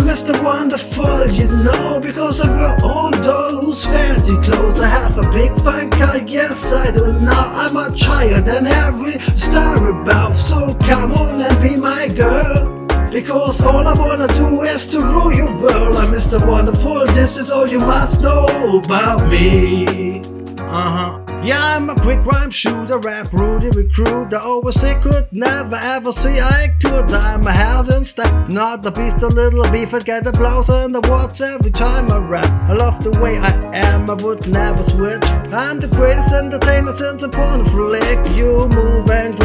Mr. Wonderful, you know, because of all those fancy clothes. I have a big fine car, yes I do. Now I'm much higher than every star above. So come on and be my girl. Because all I wanna do is to rule your world. I'm Mr. Wonderful, this is all you must know about me. Uh huh. Yeah, I'm a quick rhyme shooter, rap Rudy recruit. Always say could never ever say I could. I'm a housing step, not a beast, a little beef. I get applause in the words every time I rap. I love the way I am, I would never switch. I'm the greatest entertainer since a porn flick. You move and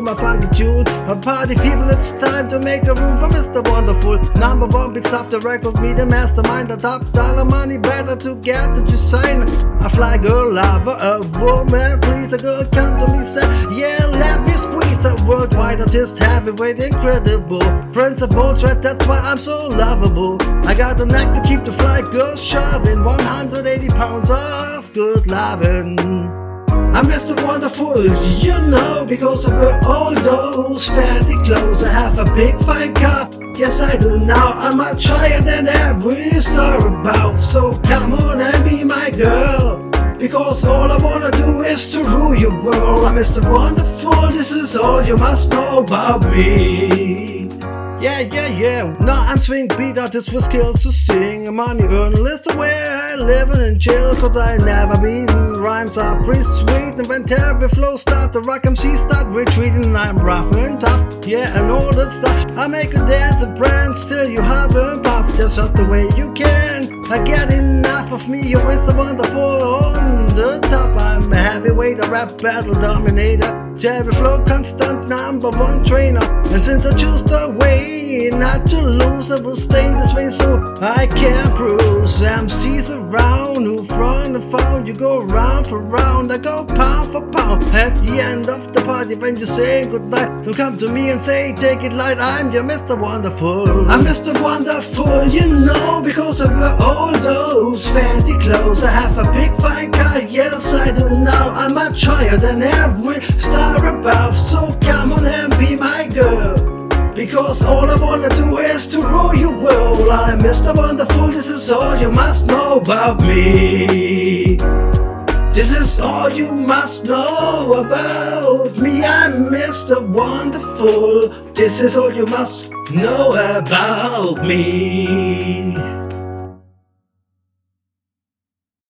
my funky tune. A party people, it's time to make a room for Mr. Wonderful. Number one big stuff, the record me, the mastermind, the top dollar money, better to get you sign. I fly girl lover, a woman, please a girl come to me, say, yeah, let me squeeze a worldwide artist, heavyweight, incredible. Principal threat, that's why I'm so lovable. I got the knack to keep the flight girl shoving 180 pounds of good loving. I'm Mr. Wonderful, you know, because of all those fancy clothes. I have a big fine car, yes I do now. I'm much higher than every star above. So come on and be my girl. Because all I wanna do is to rule your world. I'm Mr. Wonderful, this is all you must know about me. Yeah, yeah, yeah. Now I'm swing beat artist with skills to sing. Money earn list of where I live and chill. Cause I never been. Rhymes are pretty sweet. And when terrible flow start, the rock MC start retreating. I'm rough and tough. Yeah, and all that stuff. I make a dance and prance till you have a puff. That's just the way you can. I get enough of me. You're Mr. Wonderful on the top. I'm a heavyweight, a rap battle dominator. Cherry flow, constant number one trainer. And since I choose the way not to lose, I will stay this way so I can bruise. MCs around who front and found. You go round for round, I go pound for pound. At the end of the party, when you say goodnight, you come to me and say, Take it light, I'm your Mr. Wonderful. I'm Mr. Wonderful, you know, because of all those fancy clothes. I have a big fine car, yes I do now. I'm much higher than every star above. So come on and be my girl. Because all I wanna do is to rule your world. I'm Mr. Wonderful, this is all you must know about me. This is all you must know about me. I'm Mr. Wonderful. This is all you must know about me.